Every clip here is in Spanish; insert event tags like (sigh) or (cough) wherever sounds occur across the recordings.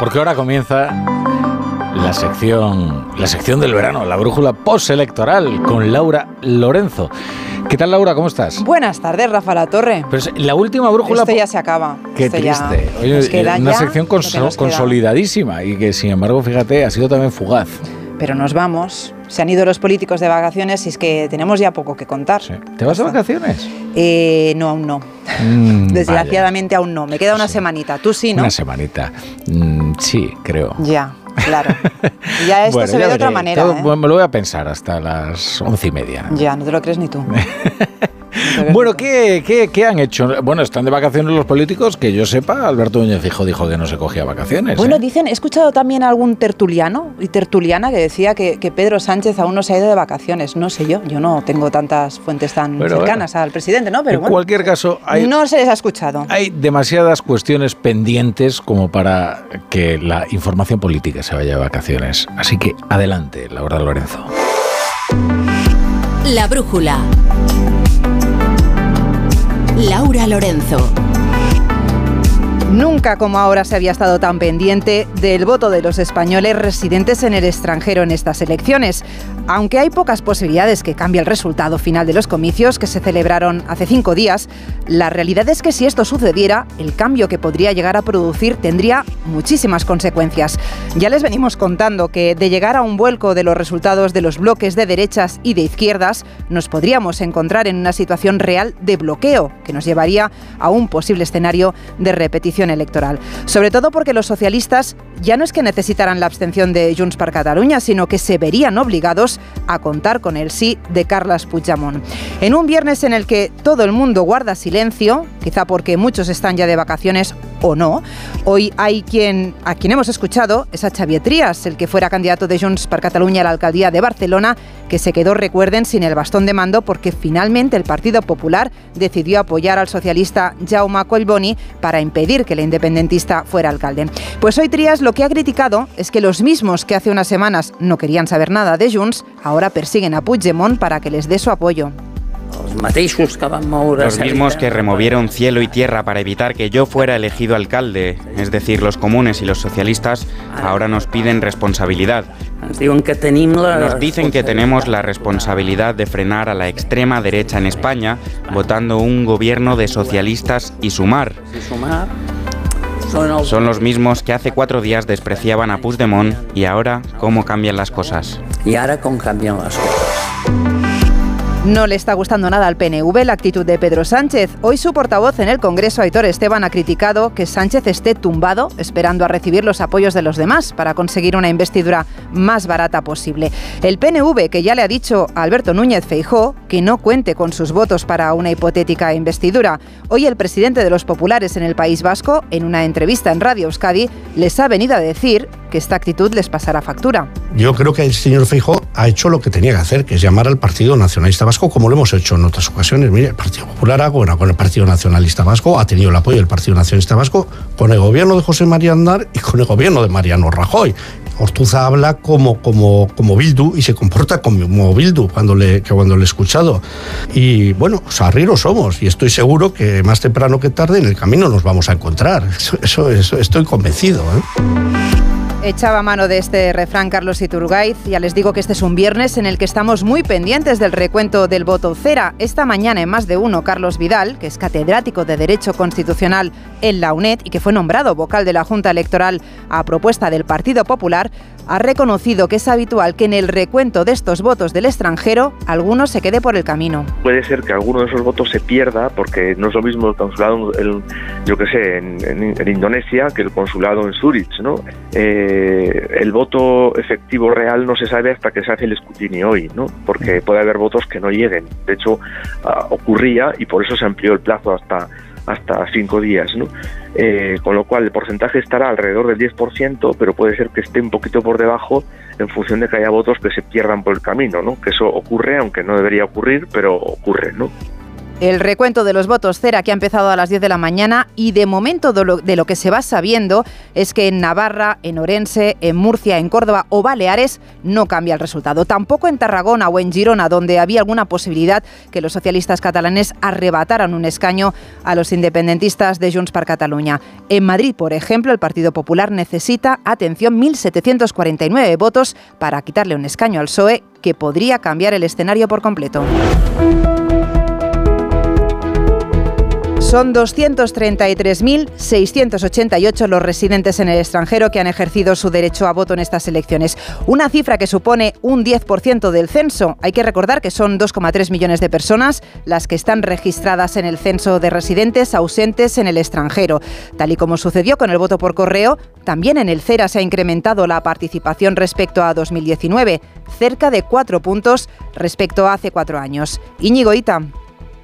porque ahora comienza la sección, la sección del verano, la brújula postelectoral con Laura Lorenzo. ¿Qué tal, Laura? ¿Cómo estás? Buenas tardes, Rafa La Torre. Pues la última brújula. Esto ya se acaba. Qué triste. Oye, una sección consolidadísima y que, sin embargo, fíjate, ha sido también fugaz. Pero nos vamos. Se han ido los políticos de vacaciones y es que tenemos ya poco que contar. ¿Te vas de vacaciones? Eh, no, aún no. Mm, Desgraciadamente aún no. Me queda una semanita. Tú sí, ¿no? Una semanita. Mm, sí, creo. Ya. Claro. (laughs) ya esto se ve de otra manera. ¿eh? Me lo voy a pensar hasta las once y media. Ya, no te lo crees ni tú. (laughs) Bueno, ¿qué, ¿qué, han hecho? Bueno, están de vacaciones los políticos, que yo sepa, Alberto Núñez Fijo dijo que no se cogía vacaciones. Bueno, ¿eh? dicen, he escuchado también a algún tertuliano y tertuliana que decía que, Pedro Sánchez aún no se ha ido de vacaciones. No sé yo, yo no tengo tantas fuentes tan cercanas al presidente, ¿no? Pero en cualquier caso, no se les ha escuchado. Hay demasiadas cuestiones pendientes como para que la información política se vaya de vacaciones. Así que adelante, Laura Lorenzo. La brújula. Laura Lorenzo. Nunca como ahora se había estado tan pendiente del voto de los españoles residentes en el extranjero en estas elecciones. Aunque hay pocas posibilidades que cambie el resultado final de los comicios que se celebraron hace cinco días, la realidad es que si esto sucediera, el cambio que podría llegar a producir tendría muchísimas consecuencias. Ya les venimos contando que de llegar a un vuelco de los resultados de los bloques de derechas y de izquierdas, nos podríamos encontrar en una situación real de bloqueo que nos llevaría a un posible escenario de repetición electoral. Sobre todo porque los socialistas ya no es que necesitaran la abstención de Junts per Catalunya, sino que se verían obligados a contar con el sí de Carles Puigdemont. En un viernes en el que todo el mundo guarda silencio, quizá porque muchos están ya de vacaciones o no, hoy hay quien a quien hemos escuchado es a Xavier Trias, el que fuera candidato de Junts per Catalunya a la alcaldía de Barcelona, que se quedó, recuerden, sin el bastón de mando porque finalmente el Partido Popular decidió apoyar al socialista Jaume Collboni para impedir que el independentista fuera alcalde. Pues hoy Trias lo que ha criticado es que los mismos que hace unas semanas no querían saber nada de Junts, ahora persiguen a Puigdemont para que les dé su apoyo. Los mismos que removieron cielo y tierra para evitar que yo fuera elegido alcalde, es decir, los comunes y los socialistas, ahora nos piden responsabilidad. Nos dicen que tenemos la responsabilidad de frenar a la extrema derecha en España votando un gobierno de socialistas y sumar. Son los mismos que hace cuatro días despreciaban a Puigdemont y ahora, ¿cómo cambian las cosas? Y ahora, ¿cómo cambian las cosas? No le está gustando nada al PNV la actitud de Pedro Sánchez. Hoy su portavoz en el Congreso, Aitor Esteban, ha criticado que Sánchez esté tumbado esperando a recibir los apoyos de los demás para conseguir una investidura más barata posible. El PNV, que ya le ha dicho a Alberto Núñez Feijó que no cuente con sus votos para una hipotética investidura. Hoy el presidente de los populares en el País Vasco, en una entrevista en Radio Euskadi, les ha venido a decir que esta actitud les pasará factura. Yo creo que el señor Feijó ha hecho lo que tenía que hacer, que es llamar al Partido Nacionalista Vasco, como lo hemos hecho en otras ocasiones. Mire, el Partido Popular ha con el Partido Nacionalista Vasco, ha tenido el apoyo del Partido Nacionalista Vasco con el gobierno de José María Andar y con el gobierno de Mariano Rajoy. Ortuza habla como, como, como Bildu y se comporta como Bildu cuando le, cuando le he escuchado. Y bueno, sarriros somos y estoy seguro que más temprano que tarde en el camino nos vamos a encontrar. Eso, eso, estoy convencido. ¿eh? Echaba mano de este refrán Carlos Iturgaiz. Ya les digo que este es un viernes en el que estamos muy pendientes del recuento del voto cera. Esta mañana en más de uno, Carlos Vidal, que es catedrático de Derecho Constitucional en la UNED y que fue nombrado vocal de la Junta Electoral a propuesta del Partido Popular, ha reconocido que es habitual que en el recuento de estos votos del extranjero alguno se quede por el camino. Puede ser que alguno de esos votos se pierda porque no es lo mismo el consulado, yo qué sé, en, Indonesia que el consulado en Zurich, ¿no? Eh, el voto efectivo real no se sabe hasta que se hace el escrutinio hoy, ¿no? Porque puede haber votos que no lleguen. De hecho, ah, ocurría y por eso se amplió el plazo hasta hasta cinco días, ¿no? Eh, con lo cual el porcentaje estará alrededor del 10%, pero puede ser que esté un poquito por debajo en función de que haya votos que se pierdan por el camino, ¿no? Que eso ocurre, aunque no debería ocurrir, pero ocurre, ¿no? El recuento de los votos cera que ha empezado a las 10 de la mañana y de momento de lo, que se va sabiendo es que en Navarra, en Orense, en Murcia, en Córdoba o Baleares no cambia el resultado. Tampoco en Tarragona o en Girona, donde había alguna posibilidad que los socialistas catalanes arrebataran un escaño a los independentistas de Junts per Cataluña. En Madrid, por ejemplo, el Partido Popular necesita, atención, 1.749 votos para quitarle un escaño al PSOE que podría cambiar el escenario por completo. Son 233.688 los residentes en el extranjero que han ejercido su derecho a voto en estas elecciones. Una cifra que supone un 10% del censo. Hay que recordar que son 2,3 millones de personas las que están registradas en el censo de residentes ausentes en el extranjero. Tal y como sucedió con el voto por correo, también en el CERA se ha incrementado la participación respecto a 2019, cerca de cuatro puntos respecto a hace cuatro años. Íñigo Ita.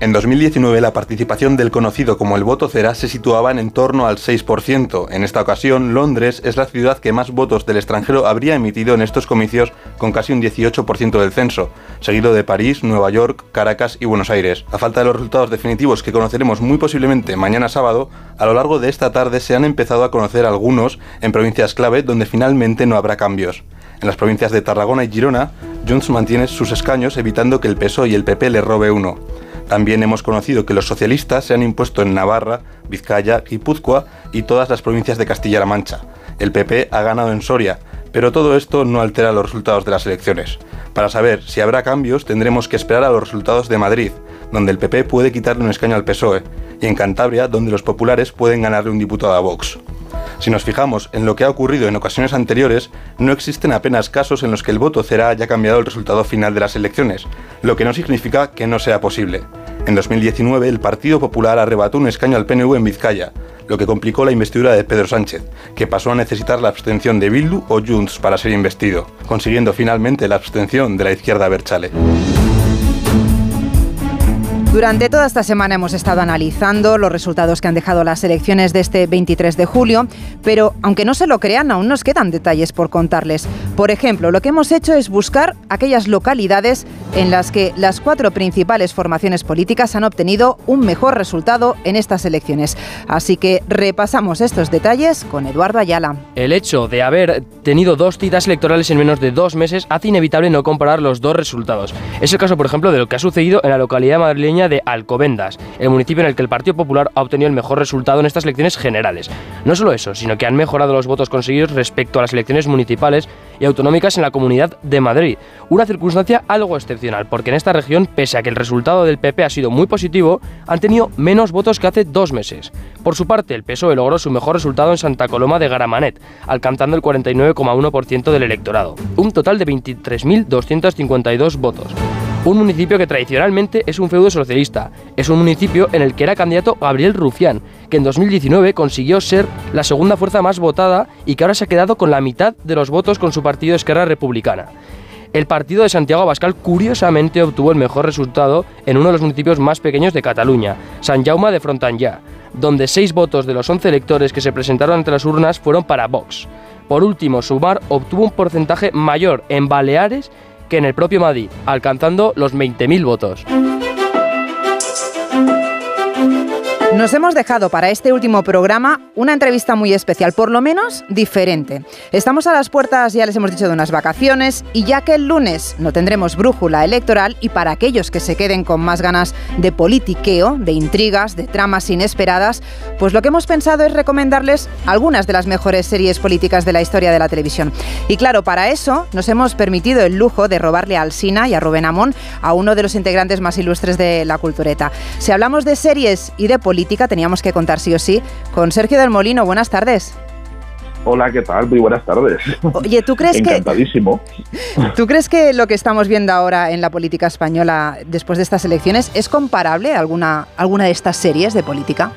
En 2019 la participación del conocido como el voto cera se situaba en, torno al 6%. En esta ocasión, Londres es la ciudad que más votos del extranjero habría emitido en estos comicios con casi un 18% del censo, seguido de París, Nueva York, Caracas y Buenos Aires. A falta de los resultados definitivos que conoceremos muy posiblemente mañana sábado, a lo largo de esta tarde se han empezado a conocer algunos en provincias clave donde finalmente no habrá cambios. En las provincias de Tarragona y Girona, Junts mantiene sus escaños evitando que el PSOE y el PP le robe uno. También hemos conocido que los socialistas se han impuesto en Navarra, Vizcaya, Guipúzcoa y todas las provincias de Castilla-La Mancha. El PP ha ganado en Soria, pero todo esto no altera los resultados de las elecciones. Para saber si habrá cambios tendremos que esperar a los resultados de Madrid, donde el PP puede quitarle un escaño al PSOE, y en Cantabria, donde los populares pueden ganarle un diputado a Vox. Si nos fijamos en lo que ha ocurrido en ocasiones anteriores, no existen apenas casos en los que el voto haya cambiado el resultado final de las elecciones, lo que no significa que no sea posible. En 2019, el Partido Popular arrebató un escaño al PNV en Vizcaya, lo que complicó la investidura de Pedro Sánchez, que pasó a necesitar la abstención de Bildu o Junts para ser investido, consiguiendo finalmente la abstención de la izquierda Berchale. Durante toda esta semana hemos estado analizando los resultados que han dejado las elecciones de este 23 de julio, pero aunque no se lo crean, aún nos quedan detalles por contarles. Por ejemplo, lo que hemos hecho es buscar aquellas localidades en las que las cuatro principales formaciones políticas han obtenido un mejor resultado en estas elecciones. Así que repasamos estos detalles con Eduardo Ayala. El hecho de haber tenido dos citas electorales en menos de dos meses hace inevitable no comparar los dos resultados. Es el caso, por ejemplo, de lo que ha sucedido en la localidad madrileña de Alcobendas, el municipio en el que el Partido Popular ha obtenido el mejor resultado en estas elecciones generales. No solo eso, sino que han mejorado los votos conseguidos respecto a las elecciones municipales y autonómicas en la Comunidad de Madrid. Una circunstancia algo excepcional, porque en esta región, pese a que el resultado del PP ha sido muy positivo, han tenido menos votos que hace dos meses. Por su parte, el PSOE logró su mejor resultado en Santa Coloma de Garamanet, alcanzando el 49,1% del electorado, un total de 23.252 votos un municipio que tradicionalmente es un feudo socialista. Es un municipio en el que era candidato Gabriel Rufián, que en 2019 consiguió ser la segunda fuerza más votada y que ahora se ha quedado con la mitad de los votos con su partido Esquerra Republicana. El partido de Santiago Abascal curiosamente obtuvo el mejor resultado en uno de los municipios más pequeños de Cataluña, San Jaume de Frontanyà, donde seis votos de los 11 electores que se presentaron ante las urnas fueron para Vox. Por último, Sumar obtuvo un porcentaje mayor en Baleares que en el propio Madrid, alcanzando los 20.000 votos. Nos hemos dejado para este último programa una entrevista muy especial, por lo menos diferente. Estamos a las puertas, ya les hemos dicho, de unas vacaciones y ya que el lunes no tendremos brújula electoral y para aquellos que se queden con más ganas de politiqueo, de intrigas, de tramas inesperadas, pues lo que hemos pensado es recomendarles algunas de las mejores series políticas de la historia de la televisión. Y claro, para eso nos hemos permitido el lujo de robarle al Sina y a Rubén Amón, a uno de los integrantes más ilustres de la cultureta. Si hablamos de series y de política, teníamos que contar sí o sí con Sergio del Molino. Buenas tardes. Hola, ¿qué tal? Muy buenas tardes. Oye, ¿tú crees Encantadísimo. que (laughs) ¿Tú crees que lo que estamos viendo ahora en la política española después de estas elecciones es comparable a alguna alguna de estas series de política?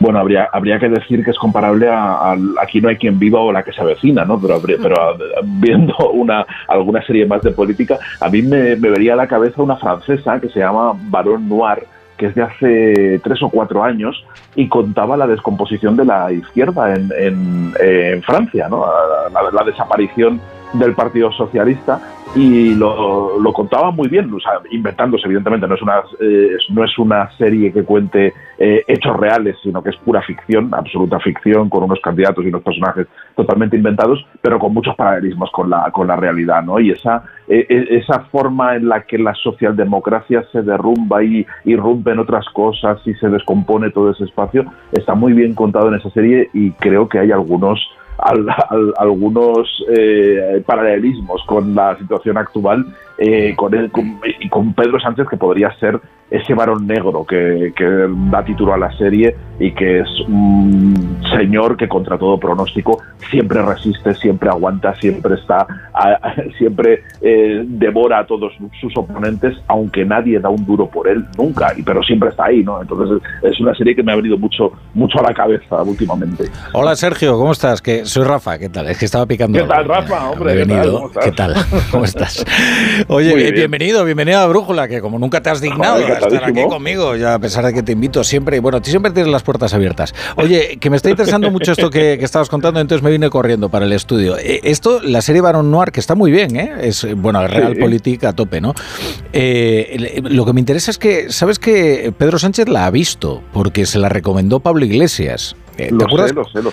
Bueno, habría, habría que decir que es comparable a, Aquí no hay quien viva o la que se avecina, ¿no? Pero, pero viendo una, alguna serie más de política, a mí me, me vería a la cabeza una francesa que se llama Baron Noir, que es de hace tres o cuatro años y contaba la descomposición de la izquierda en, en, Francia, ¿no? La, desaparición del Partido Socialista y lo, lo contaba muy bien, o sea, inventándose, evidentemente, no es una, eh, no es una serie que cuente eh, hechos reales, sino que es pura ficción, absoluta ficción, con unos candidatos y unos personajes totalmente inventados, pero con muchos paralelismos con la, con la realidad, ¿no? Y esa, e, e, esa forma en la que la socialdemocracia se derrumba y irrumpe en otras cosas y se descompone todo ese espacio, está muy bien contado en esa serie y creo que hay algunos algunos eh, paralelismos con la situación actual eh, con, él, y con Pedro Sánchez, que podría ser ese varón negro que, da título a la serie y que es un señor que contra todo pronóstico siempre resiste, siempre aguanta, siempre está, (laughs) siempre eh, devora a todos sus oponentes, aunque nadie da un duro por él nunca, pero siempre está ahí, ¿no? Entonces es una serie que me ha venido mucho, mucho a la cabeza últimamente. Hola Sergio, ¿cómo estás? Que soy Rafa, ¿qué tal? Es que estaba picando. ¿Qué tal, Rafa? Hombre, Bienvenido. ¿Qué tal? ¿Cómo estás? (laughs) (laughs) Oye, bienvenido, bienvenido a Brújula, que como nunca te has dignado estar aquí conmigo, ya a pesar de que te invito siempre, bueno, tú siempre tienes las puertas abiertas. Oye, que me está interesando (laughs) mucho esto que, estabas contando, entonces me vine corriendo para el estudio. Eh, esto, la serie Baron Noir, que está muy bien, ¿eh? Es, bueno, real política a tope, ¿no? Eh, lo que me interesa es que, ¿sabes que Pedro Sánchez la ha visto? Porque se la recomendó Pablo Iglesias. Eh, ¿Te acuerdas?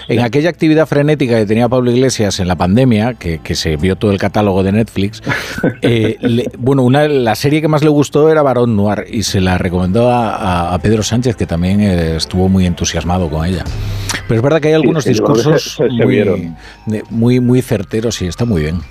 En aquella actividad frenética que tenía Pablo Iglesias en la pandemia, que, se vio todo el catálogo de Netflix, (laughs) eh, bueno, una, la serie que más le gustó era Barón Noir y se la recomendó a, Pedro Sánchez, que también eh, estuvo muy entusiasmado con ella. Pero es verdad que hay algunos discursos muy, muy, muy certeros y está muy bien.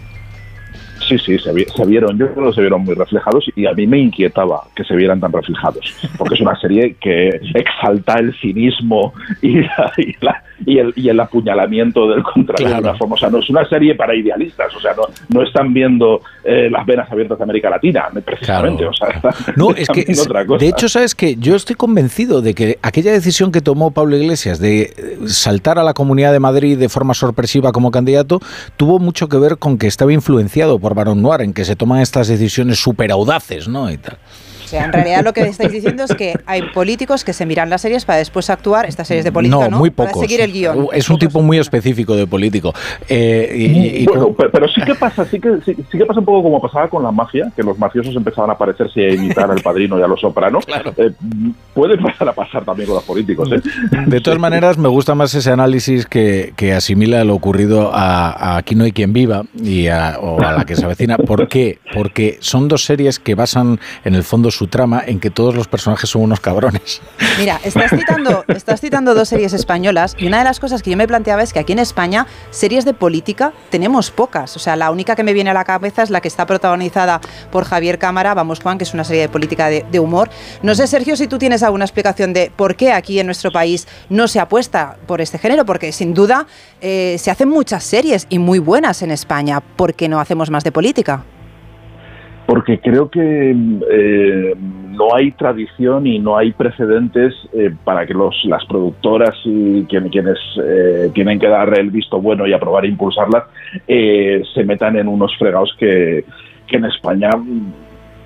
Sí, sí, se, vieron, yo creo que se vieron muy reflejados y a mí me inquietaba que se vieran tan reflejados, porque es una serie que exalta el cinismo y, y, el, y el, apuñalamiento del contrario de una forma. O sea, no es una serie para idealistas, o sea, no, no están viendo eh, las venas abiertas de América Latina, precisamente. O sea, (laughs) no, es que, de hecho, sabes que yo estoy convencido de que aquella decisión que tomó Pablo Iglesias de eh, saltar a la Comunidad de Madrid de forma sorpresiva como candidato tuvo mucho que ver con que estaba influenciado por Barón Noir, en que se toman estas decisiones súper audaces, ¿no? Y tal. O sea, en realidad lo que estáis diciendo es que hay políticos que se miran las series para después actuar, estas series de política, ¿no? muy pocos. Para seguir el guion. Es un tipo muy específico de político. Eh, bueno, pero, sí que pasa, sí que, sí, que pasa un poco como pasaba con la mafia, que los mafiosos empezaban a aparecerse y a imitar al padrino y a los sopranos. Eh, puede pasar a pasar también con los políticos. ¿eh? De todas maneras, me gusta más ese análisis que, que asimila lo ocurrido a, Aquí no hay quien viva y a, o a la que se avecina. ¿Por qué? Porque son dos series que basan en el fondo su trama en que todos los personajes son unos cabrones. Mira, estás citando, estás citando dos series españolas y una de las cosas que yo me planteaba es que aquí en España series de política tenemos pocas. O sea, la única que me viene a la cabeza es la que está protagonizada por Javier Cámara, Vamos Juan, que es una serie de política de, humor. No sé, Sergio, si tú tienes alguna explicación de por qué aquí en nuestro país no se apuesta por este género, porque sin duda eh, se hacen muchas series y muy buenas en España. ¿Por qué no hacemos más de política? Porque creo que eh, no hay tradición y no hay precedentes eh, para que los, las productoras y quienes, quienes eh, tienen que dar el visto bueno y aprobar e impulsarlas se metan en unos fregados que, en España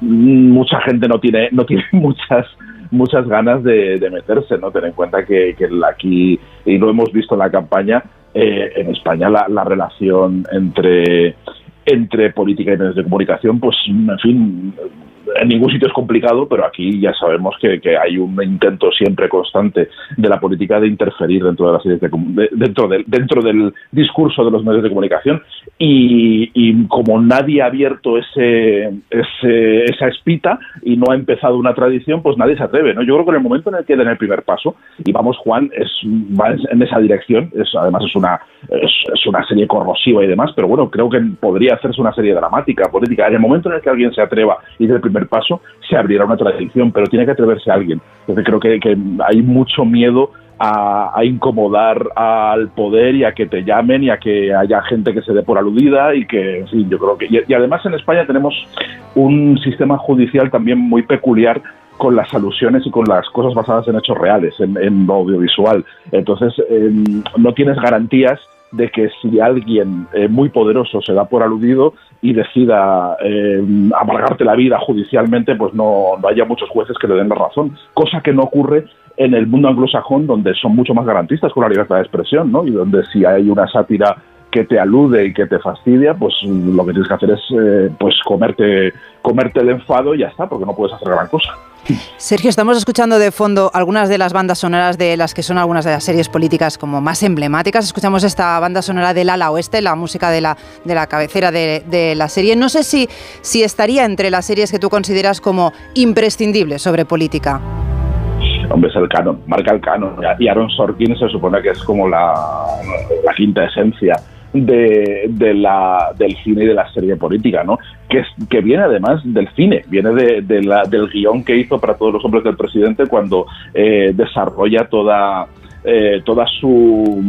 mucha gente no tiene no tiene (laughs) muchas muchas ganas de, meterse no tener en cuenta que, que, aquí y lo hemos visto en la campaña en España la, la relación entre entre política y medios de comunicación, pues, en fin, en ningún sitio es complicado, pero aquí ya sabemos que, hay un intento siempre constante de la política de interferir dentro de las dentro del dentro del discurso de los medios de comunicación y, como nadie ha abierto ese, esa espita y no ha empezado una tradición, pues nadie se atreve, ¿no? Yo creo que en el momento en el que den el primer paso y vamos Juan es va en esa dirección, es además es una es, una serie corrosiva y demás, pero bueno creo que podría hacerse una serie dramática, política. En el momento en el que alguien se atreva y dé el paso, se abrirá una tradición, pero tiene que atreverse alguien. Entonces creo que, hay mucho miedo a, incomodar al poder y a que te llamen y a que haya gente que se dé por aludida y que, sí, yo creo que... Y, además en España tenemos un sistema judicial también muy peculiar con las alusiones y con las cosas basadas en hechos reales, en, lo audiovisual. Entonces, em, no tienes garantías de que si alguien eh, muy poderoso se da por aludido y decida eh, amargarte la vida judicialmente, pues no, no, haya muchos jueces que le den la razón, cosa que no ocurre en el mundo anglosajón, donde son mucho más garantistas con la libertad de expresión, ¿no? Y donde si hay una sátira que te alude y que te fastidia, pues lo que tienes que hacer es eh, pues comerte, comerte el enfado y ya está, porque no puedes hacer gran cosa. Sergio, estamos escuchando de fondo algunas de las bandas sonoras de las que son algunas de las series políticas como más emblemáticas. Escuchamos esta banda sonora del ala oeste, la música de la, de la cabecera de, la serie. No sé si, si estaría entre las series que tú consideras como imprescindibles sobre política. Hombre, es el canon, marca el canon. Y Aaron Sorkin se supone que es como la, la quinta esencia de, la, del cine y de la serie política, ¿no? Que, es, que viene además del cine, viene de, del guion que hizo para todos los hombres del presidente cuando eh, desarrolla toda, eh, toda su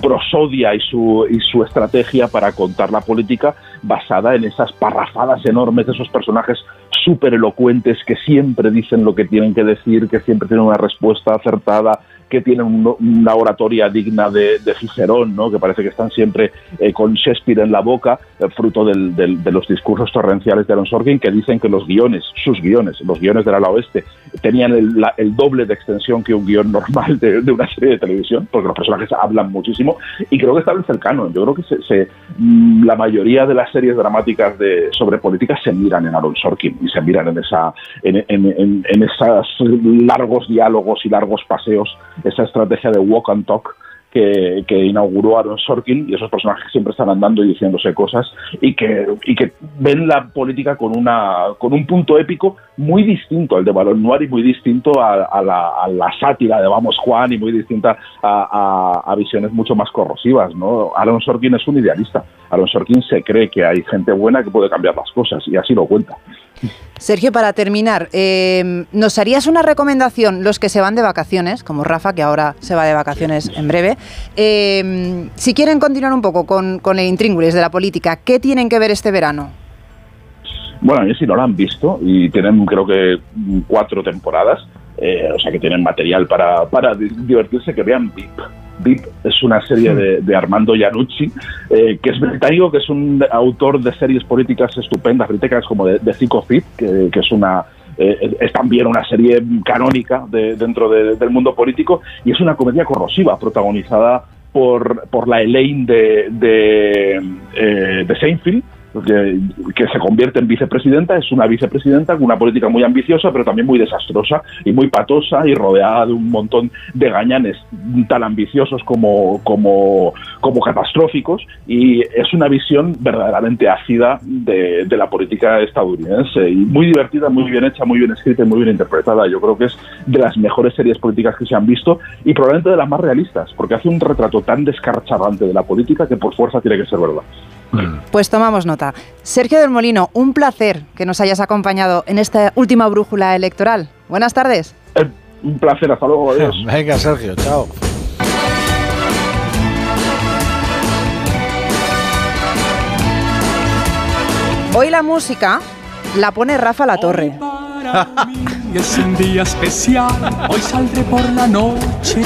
prosodia y su, y su estrategia para contar la política basada en esas parrafadas enormes de esos personajes súper elocuentes que siempre dicen lo que tienen que decir, que siempre tienen una respuesta acertada, que tienen una oratoria digna de, de, Cicerón, ¿no? que parece que están siempre eh, con Shakespeare en la boca, eh, fruto del, de los discursos torrenciales de Aaron Sorkin, que dicen que los guiones, sus guiones, los guiones del ala oeste, tenían el, la, el doble de extensión que un guion normal de, una serie de televisión, porque los personajes hablan muchísimo, y creo que está el canon. Yo creo que se, se, mm, la mayoría de las series dramáticas de, sobre política se miran en Aaron Sorkin y se miran en, esa, en, en esos largos diálogos y largos paseos esa estrategia de walk and talk que, inauguró Aaron Sorkin y esos personajes siempre están andando y diciéndose cosas y que, y que ven la política con, una, con un punto épico muy distinto al de Balón Noir y muy distinto a, a, la, a, la, sátira de Vamos Juan y muy distinta a, a, visiones mucho más corrosivas. ¿no? Aaron Sorkin es un idealista. Aaron Sorkin se cree que hay gente buena que puede cambiar las cosas y así lo cuenta. Sergio, para terminar, eh, ¿nos harías una recomendación los que se van de vacaciones, como Rafa, que ahora se va de vacaciones en breve? Eh, si quieren continuar un poco con, el intríngulis de la política, ¿qué tienen que ver este verano? Bueno, si no lo han visto y tienen creo que cuatro temporadas, eh, o sea que tienen material para, para divertirse, que vean VIP. VIP es una serie de, de Armando Iannucci, eh, que es británico, que es un autor de series políticas estupendas, británicas como de, de Zico Fit, que, es una eh, es también una serie canónica de, dentro de, del mundo político y es una comedia corrosiva protagonizada por, por la Elaine de, de, eh, de Seinfeld, que, se convierte en vicepresidenta, es una vicepresidenta con una política muy ambiciosa, pero también muy desastrosa y muy patosa y rodeada de un montón de gañanes tan ambiciosos como, como, como catastróficos. Y es una visión verdaderamente ácida de, de, la política estadounidense y muy divertida, muy bien hecha, muy bien escrita y muy bien interpretada. Yo creo que es de las mejores series políticas que se han visto y probablemente de las más realistas, porque hace un retrato tan descarchadante de la política que por fuerza tiene que ser verdad. Pues tomamos nota. Sergio del Molino, un placer que nos hayas acompañado en esta última brújula electoral. Buenas tardes. Eh, un placer, hasta luego, adiós. (laughs) Venga, Sergio, chao. Hoy la música la pone Rafa La Torre. es un día especial, hoy saldré por la noche.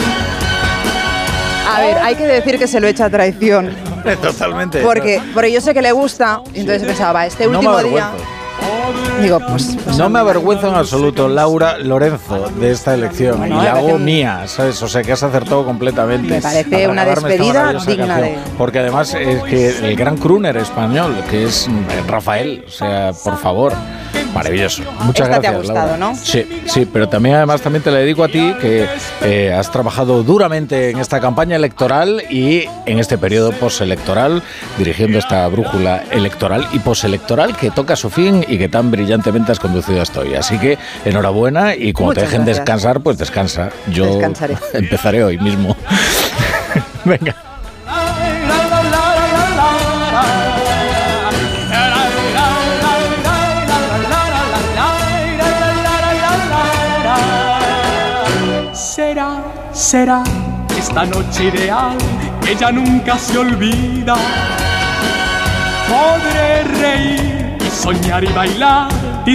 A ver, hay que decir que se lo echa a traición. (laughs) Totalmente. Porque, porque yo sé que le gusta, y entonces pensaba, este último no día. Digo, pues, pues no me avergüenzo en absoluto, Laura Lorenzo, de esta elección. Bueno, y la hago que... mía, ¿sabes? O sea, que has acertado completamente. Me parece una despedida digna de. Porque además es que el gran crooner español, que es Rafael, o sea, por favor. Maravilloso. Muchas Esta gracias. te ha gustado, Laura. ¿no? Sí, sí, pero también además también te la dedico a ti que eh, has trabajado duramente en esta campaña electoral y en este periodo postelectoral dirigiendo esta brújula electoral y postelectoral que toca su fin y que tan brillantemente has conducido hasta hoy. Así que enhorabuena y cuando Muchas te dejen gracias. descansar, pues descansa. Yo Descansaré. (laughs) empezaré hoy mismo. (laughs) Venga. Será esta noche ideal que ya nunca se olvida. Podré reír y soñar y bailar